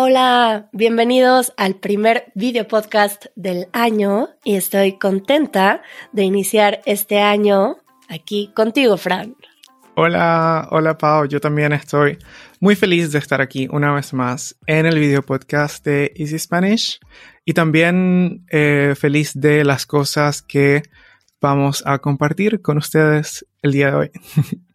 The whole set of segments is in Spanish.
Hola, bienvenidos al primer video podcast del año y estoy contenta de iniciar este año aquí contigo, Fran. Hola, hola Pau, yo también estoy muy feliz de estar aquí una vez más en el video podcast de Easy Spanish y también eh, feliz de las cosas que vamos a compartir con ustedes el día de hoy.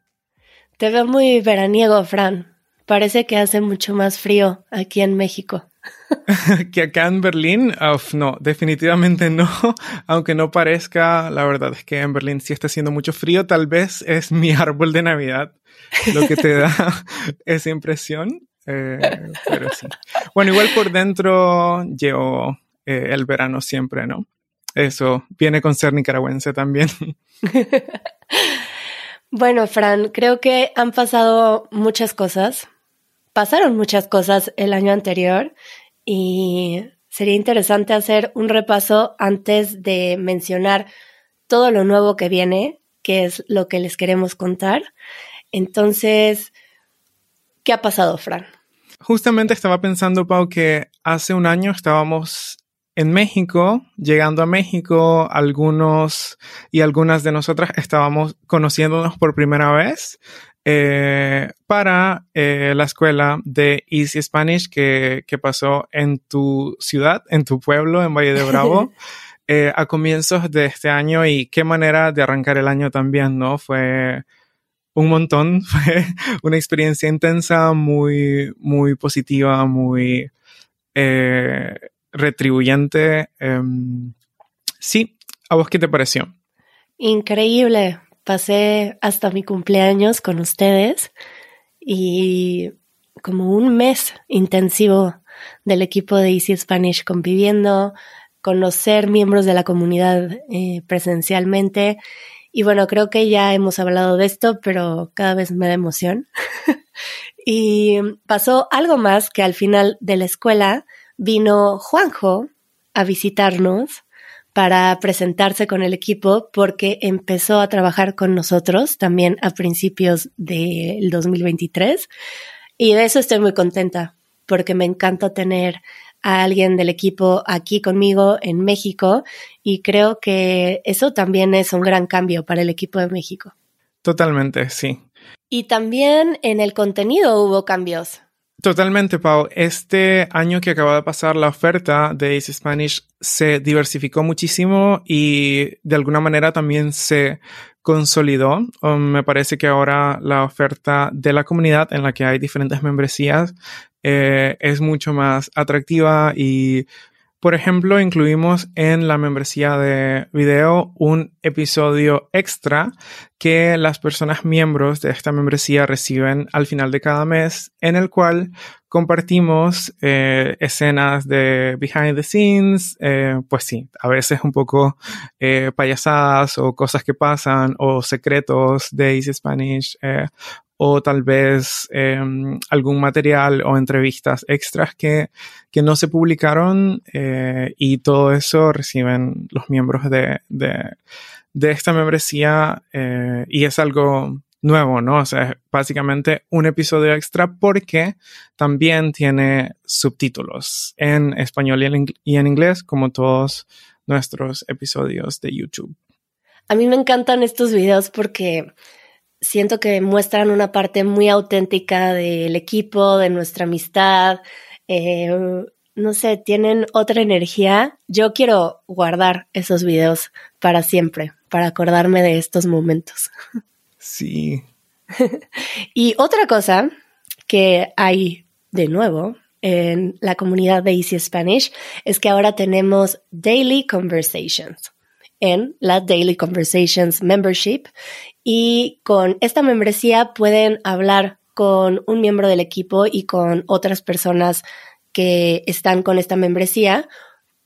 Te veo muy veraniego, Fran. Parece que hace mucho más frío aquí en México. que acá en Berlín, no, definitivamente no. Aunque no parezca, la verdad es que en Berlín sí está haciendo mucho frío. Tal vez es mi árbol de Navidad lo que te da esa impresión. Eh, pero sí. Bueno, igual por dentro llevo eh, el verano siempre, ¿no? Eso viene con ser nicaragüense también. bueno, Fran, creo que han pasado muchas cosas pasaron muchas cosas el año anterior y sería interesante hacer un repaso antes de mencionar todo lo nuevo que viene, que es lo que les queremos contar. Entonces, ¿qué ha pasado, Fran? Justamente estaba pensando, Pau, que hace un año estábamos en México, llegando a México, algunos y algunas de nosotras estábamos conociéndonos por primera vez eh, para eh, la escuela de Easy Spanish que, que, pasó en tu ciudad, en tu pueblo, en Valle de Bravo, eh, a comienzos de este año y qué manera de arrancar el año también, ¿no? Fue un montón, fue una experiencia intensa, muy, muy positiva, muy eh, retribuyente. Em, sí, ¿a vos qué te pareció? Increíble pasé hasta mi cumpleaños con ustedes y como un mes intensivo del equipo de Easy Spanish conviviendo, conocer miembros de la comunidad eh, presencialmente. Y bueno, creo que ya hemos hablado de esto, pero cada vez me da emoción. y pasó algo más que al final de la escuela vino Juanjo a visitarnos para presentarse con el equipo porque empezó a trabajar con nosotros también a principios del 2023 y de eso estoy muy contenta porque me encanta tener a alguien del equipo aquí conmigo en México y creo que eso también es un gran cambio para el equipo de México. Totalmente, sí. Y también en el contenido hubo cambios. Totalmente, Pau. Este año que acaba de pasar, la oferta de Ace Spanish se diversificó muchísimo y de alguna manera también se consolidó. Um, me parece que ahora la oferta de la comunidad en la que hay diferentes membresías eh, es mucho más atractiva y por ejemplo, incluimos en la membresía de video un episodio extra que las personas miembros de esta membresía reciben al final de cada mes, en el cual compartimos eh, escenas de behind the scenes, eh, pues sí, a veces un poco eh, payasadas o cosas que pasan o secretos de Easy Spanish o tal vez em, algún material o entrevistas extras que, que no se publicaron eh, y todo eso reciben los miembros de, de, esta membresía eh, y es algo nuevo, ¿no? O sea, es básicamente un episodio extra porque también tiene subtítulos en español y en inglés como todos nuestros episodios de YouTube. A mí me encantan estos videos porque siento que muestran una parte muy auténtica del equipo, de nuestra amistad. Eh, no sé, tienen otra energía. Yo quiero guardar esos videos para siempre, para acordarme de estos momentos. Sí. y otra cosa que hay de nuevo en la comunidad de Easy Spanish es que ahora tenemos Daily Conversations en la Daily Conversations Membership y con esta membresía pueden hablar con un miembro del equipo y con otras personas que están con esta membresía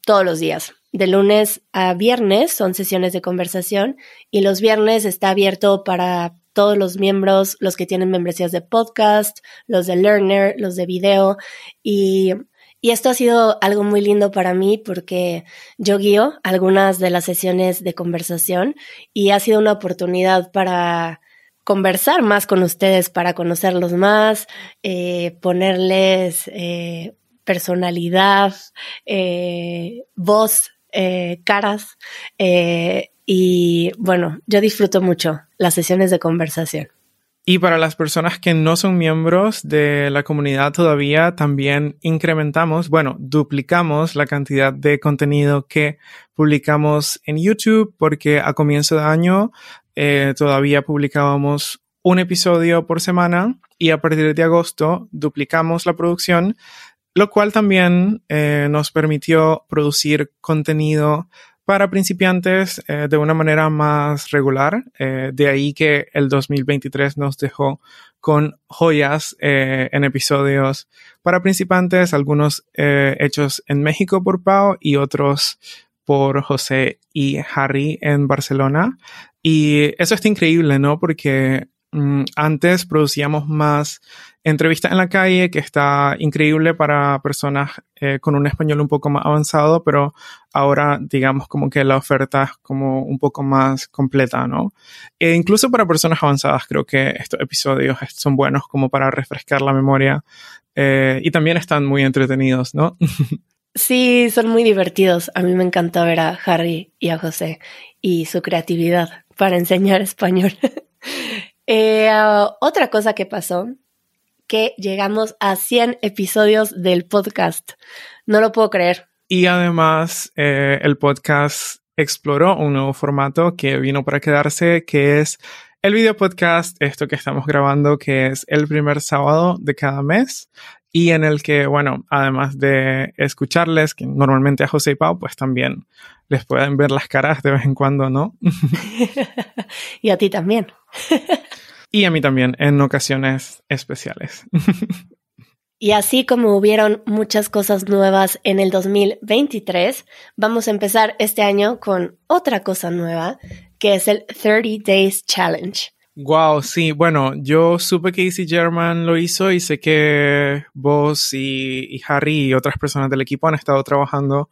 todos los días. De lunes a viernes son sesiones de conversación y los viernes está abierto para todos los miembros, los que tienen membresías de podcast, los de Learner, los de video y y esto ha sido algo muy lindo para mí porque yo guío algunas de las sesiones de conversación y ha sido una oportunidad para conversar más con ustedes, para conocerlos más, eh, ponerles eh, personalidad, eh, voz, caras. Y bueno, yo disfruto mucho las sesiones de conversación. Y para las personas que no son miembros de la comunidad todavía, también incrementamos, bueno, duplicamos la cantidad de contenido que publicamos en YouTube porque a comienzo de año eh, todavía publicábamos un episodio por semana y a partir de agosto duplicamos la producción, lo cual también eh, nos permitió producir contenido para principiantes eh, de una manera más regular. Eh, de ahí que el 2023 nos dejó con joyas eh, en episodios para principiantes, algunos hechos en México por Pau y otros por José y Harry en Barcelona. Y eso está increíble, ¿no? Porque antes producíamos más entrevista en la calle, que está increíble para personas eh, con un español un poco más avanzado, pero ahora digamos como que la oferta es como un poco más completa, ¿no? E incluso para personas avanzadas creo que estos episodios son buenos como para refrescar la memoria eh, y también están muy entretenidos, ¿no? Sí, son muy divertidos. A mí me encanta ver a Harry y a José y su creatividad para enseñar español. Eh, otra cosa que pasó que llegamos a 100 episodios del podcast. No lo puedo creer. Y además, eh, el podcast exploró un nuevo formato que vino para quedarse, que es el video podcast, esto que estamos grabando, que es el primer sábado de cada mes y en el que, bueno, además de escucharles, que normalmente a José y Pau, pues también les pueden ver las caras de vez en cuando, ¿no? y a ti también. y a mí también en ocasiones especiales. Y así como hubieron muchas cosas nuevas en el 2023, vamos a empezar este año con otra cosa nueva, que es el 30 Days Challenge. Wow, sí, bueno, yo supe que Easy German lo hizo y sé que vos y, y Harry y otras personas del equipo han estado trabajando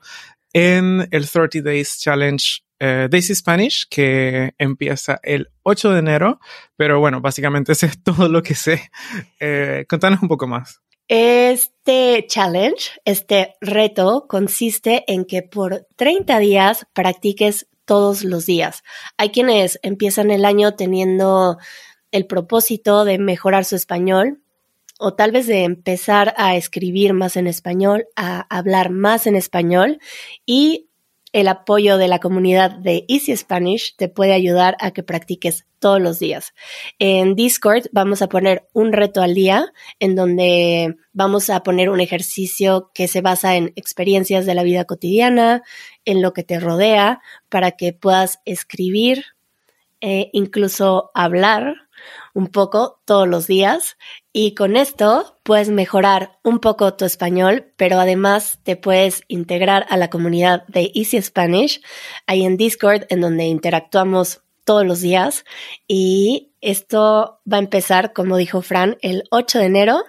en el 30 Days Challenge eh, Daisy Spanish, que empieza el 8 de enero, pero bueno, básicamente ese es todo lo que sé. Eh, contanos un poco más. Este challenge, este reto, consiste en que por 30 días practiques todos los días. Hay quienes empiezan el año teniendo el propósito de mejorar su español o tal vez de empezar a escribir más en español, a hablar más en español y el apoyo de la comunidad de Easy Spanish te puede ayudar a que practiques todos los días. En Discord vamos a poner un reto al día en donde vamos a poner un ejercicio que se basa en experiencias de la vida cotidiana, en lo que te rodea, para que puedas escribir, e incluso hablar un poco todos los días y con esto puedes mejorar un poco tu español, pero además te puedes integrar a la comunidad de Easy Spanish ahí en Discord en donde interactuamos todos los días y esto va a empezar, como dijo Fran, el 8 de enero,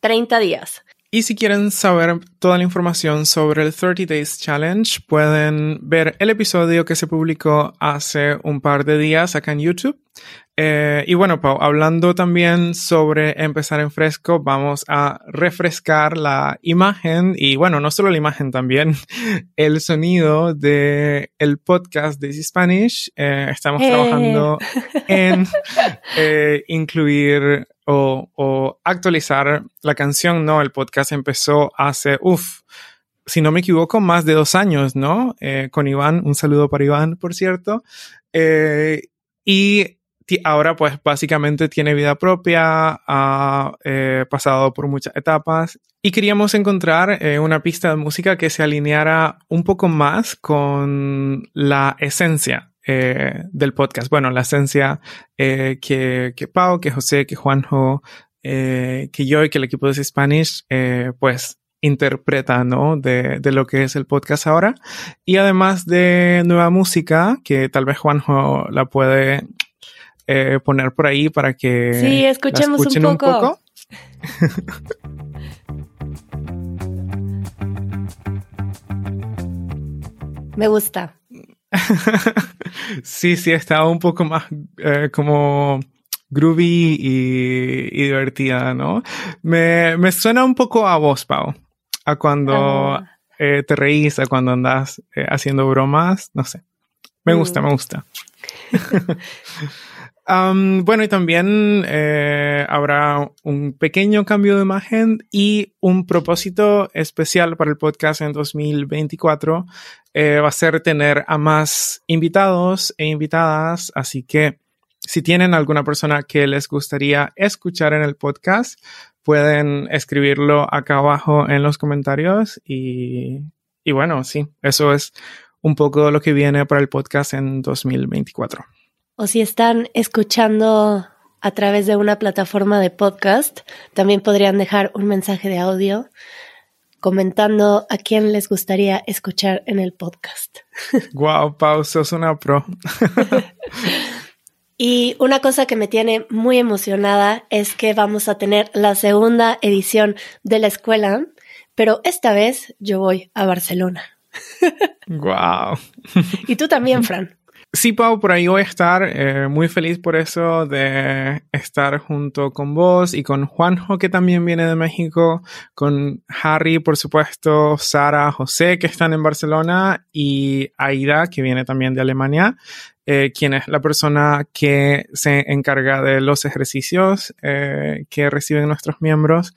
30 días. Y si quieren saber toda la información sobre el 30 Days Challenge, pueden ver el episodio que se publicó hace un par de días acá en YouTube. Eh, y bueno, Pau, hablando también sobre empezar en fresco, vamos a refrescar la imagen y bueno, no solo la imagen, también el sonido de el podcast de Easy Spanish. Eh, estamos trabajando en eh, incluir o, actualizar la canción, ¿no? El podcast empezó hace, uff, si no me equivoco, más de dos años, ¿no? Eh, con Iván, un saludo para Iván, por cierto. Eh, y ahora pues básicamente tiene vida propia, ha eh, pasado por muchas etapas y queríamos encontrar una pista de música que se alineara un poco más con la esencia eh, del podcast. Bueno, la esencia eh, que, que Pau, que José, que Juanjo, eh, que yo y que el equipo de Spanish, pues interpreta, ¿no? De, de, lo que es el podcast ahora. Y además de nueva música, que tal vez Juanjo la puede poner por ahí para que sí, escuchemos un poco. Un poco. Me gusta. sí, sí, estaba un poco más eh, como groovy y, divertida, ¿no? Me, me, suena un poco a vos, Pau. a cuando Ah. eh, te reís, a cuando andas eh, haciendo bromas, no sé. Me gusta, me gusta. Am, bueno, y también eh, habrá un pequeño cambio de imagen y un propósito especial para el podcast en 2024 eh, va a ser tener a más invitados e invitadas, así que si tienen alguna persona que les gustaría escuchar en el podcast, pueden escribirlo acá abajo en los comentarios y, y bueno, sí, eso es un poco lo que viene para el podcast en 2024. O si están escuchando a través de una plataforma de podcast, también podrían dejar un mensaje de audio comentando a quién les gustaría escuchar en el podcast. Wow, Pau, sos una pro. Y una cosa que me tiene muy emocionada es que vamos a tener la segunda edición de la escuela, pero esta vez yo voy a Barcelona. Wow. Y tú también, Fran. Sí, Pau, por ahí voy a estar eh, muy feliz por eso de estar junto con vos y con Juanjo, que también viene de México, con Harry, por supuesto, Sara, José, que están en Barcelona, y Aida, que viene también de Alemania, eh, quien es la persona que se encarga de los ejercicios eh, que reciben nuestros miembros.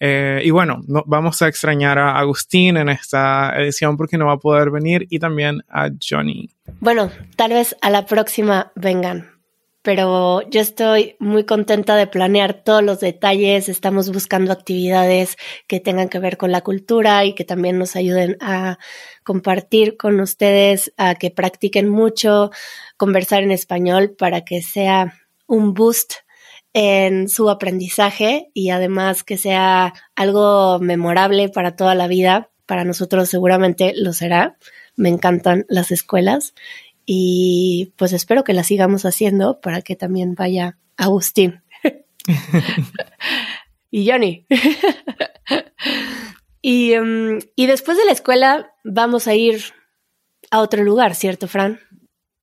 Eh, y bueno, no, vamos a extrañar a Agustín en esta edición porque no va a poder venir y también a Johnny. Bueno, tal vez a la próxima vengan, pero yo estoy muy contenta de planear todos los detalles. Estamos buscando actividades que tengan que ver con la cultura y que también nos ayuden a compartir con ustedes, a que practiquen mucho, conversar en español para que sea un boost en su aprendizaje y además que sea algo memorable para toda la vida. Para nosotros seguramente lo será. Me encantan las escuelas y pues espero que las sigamos haciendo para que también vaya Agustín y Johnny. y, um, y después de la escuela vamos a ir a otro lugar, ¿cierto, Fran?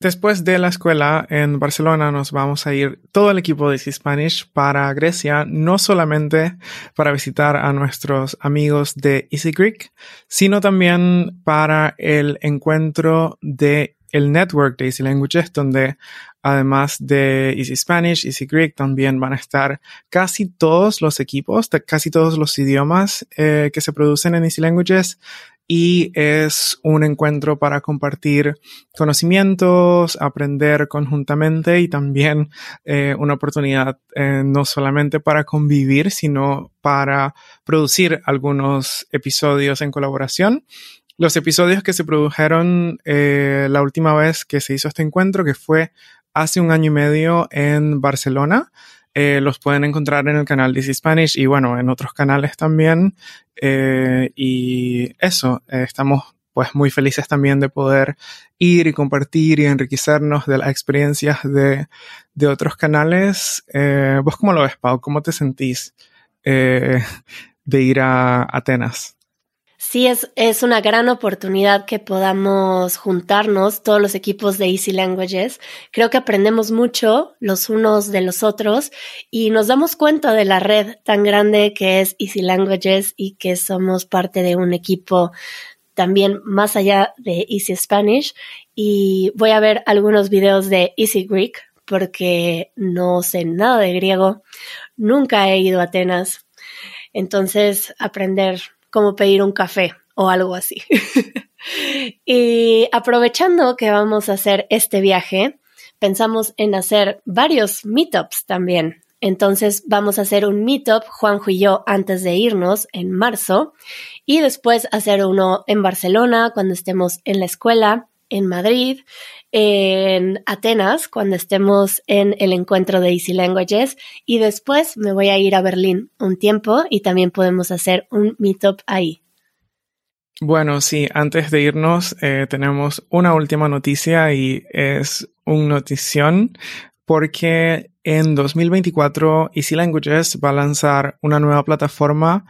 Después de la escuela en Barcelona nos vamos a ir todo el equipo de Easy Spanish para Grecia, no solamente para visitar a nuestros amigos de Easy Greek, sino también para el encuentro de el network de Easy Languages, donde además de Easy Spanish, Easy Greek, también van a estar casi todos los equipos, casi todos los idiomas eh, que se producen en Easy Languages y es un encuentro para compartir conocimientos, aprender conjuntamente y también eh, una oportunidad eh, no solamente para convivir, sino para producir algunos episodios en colaboración. Los episodios que se produjeron eh, la última vez que se hizo este encuentro, que fue hace un año y medio en Barcelona, eh, los pueden encontrar en el canal This is Spanish y bueno, en otros canales también. Eh, y eso, estamos pues muy felices también de poder ir y compartir y enriquecernos de las experiencias de, de otros canales. ¿Vos cómo lo ves, Pau? ¿Cómo te sentís de ir a Atenas? Sí, es, es una gran oportunidad que podamos juntarnos todos los equipos de Easy Languages. Creo que aprendemos mucho los unos de los otros y nos damos cuenta de la red tan grande que es Easy Languages y que somos parte de un equipo también más allá de Easy Spanish. Y voy a ver algunos videos de Easy Greek porque no sé nada de griego. Nunca he ido a Atenas. Entonces, aprender cómo pedir un café o algo así. y aprovechando que vamos a hacer este viaje, pensamos en hacer varios meetups también. Entonces vamos a hacer un meetup, Juanjo y yo, antes de irnos en marzo, y después hacer uno en Barcelona cuando estemos en la escuela, en Madrid, en Atenas cuando estemos en el encuentro de Easy Languages, y después me voy a ir a Berlín un tiempo y también podemos hacer un meetup ahí. Bueno, sí, antes de irnos eh, tenemos una última noticia y es un notición porque en 2024 Easy Languages va a lanzar una nueva plataforma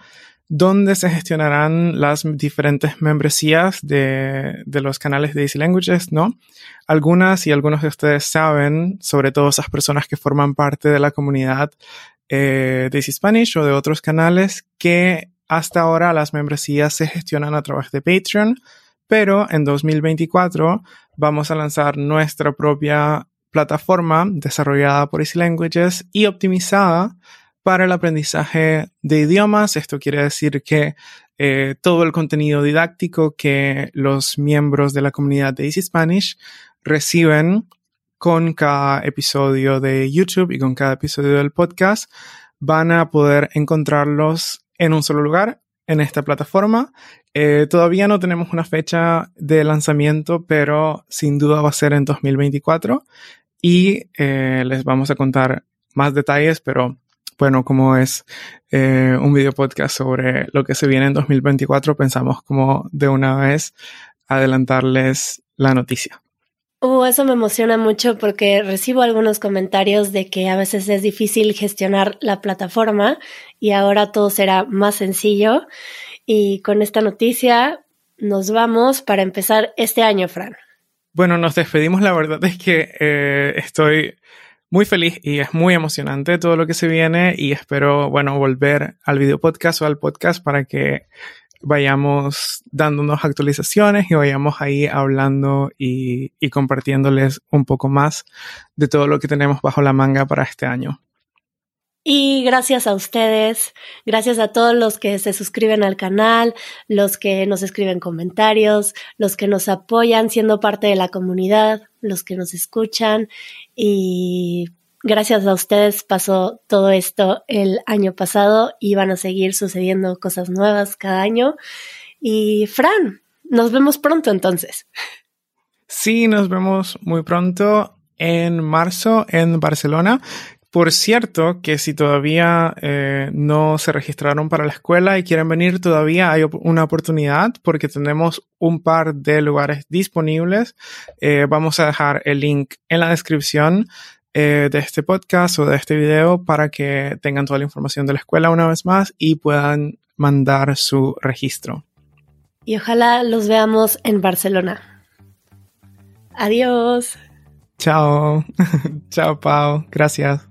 donde se gestionarán las diferentes membresías de, de, los canales de Easy Languages, ¿no? Algunas y algunos de ustedes saben, sobre todo esas personas que forman parte de la comunidad eh, de Easy Spanish o de otros canales, que hasta ahora las membresías se gestionan a través de Patreon, pero en 2024 vamos a lanzar nuestra propia plataforma desarrollada por Easy Languages y optimizada para el aprendizaje de idiomas. Esto quiere decir que eh, todo el contenido didáctico que los miembros de la comunidad de Easy Spanish reciben con cada episodio de YouTube y con cada episodio del podcast van a poder encontrarlos en un solo lugar en esta plataforma. Eh, todavía no tenemos una fecha de lanzamiento, pero sin duda va a ser en 2024 y eh, les vamos a contar más detalles, pero bueno, como es eh, un video podcast sobre lo que se viene en 2024, pensamos como de una vez adelantarles la noticia. Uh, eso me emociona mucho porque recibo algunos comentarios de que a veces es difícil gestionar la plataforma y ahora todo será más sencillo. Y con esta noticia nos vamos para empezar este año, Fran. Bueno, nos despedimos. La verdad es que eh, estoy muy feliz y es muy emocionante todo lo que se viene y espero, bueno, volver al video podcast o al podcast para que vayamos dándonos actualizaciones y vayamos ahí hablando y, y compartiéndoles un poco más de todo lo que tenemos bajo la manga para este año. Y gracias a ustedes, gracias a todos los que se suscriben al canal, los que nos escriben comentarios, los que nos apoyan siendo parte de la comunidad, los que nos escuchan y gracias a ustedes pasó todo esto el año pasado y van a seguir sucediendo cosas nuevas cada año. Y Fran, nos vemos pronto entonces. Sí, nos vemos muy pronto en marzo en Barcelona. Por cierto, que si todavía eh, no se registraron para la escuela y quieren venir, todavía hay una oportunidad porque tenemos un par de lugares disponibles. Eh, vamos a dejar el link en la descripción eh, de este podcast o de este video para que tengan toda la información de la escuela una vez más y puedan mandar su registro. Y ojalá los veamos en Barcelona. Adiós. Chao. Chao, Pau. Gracias.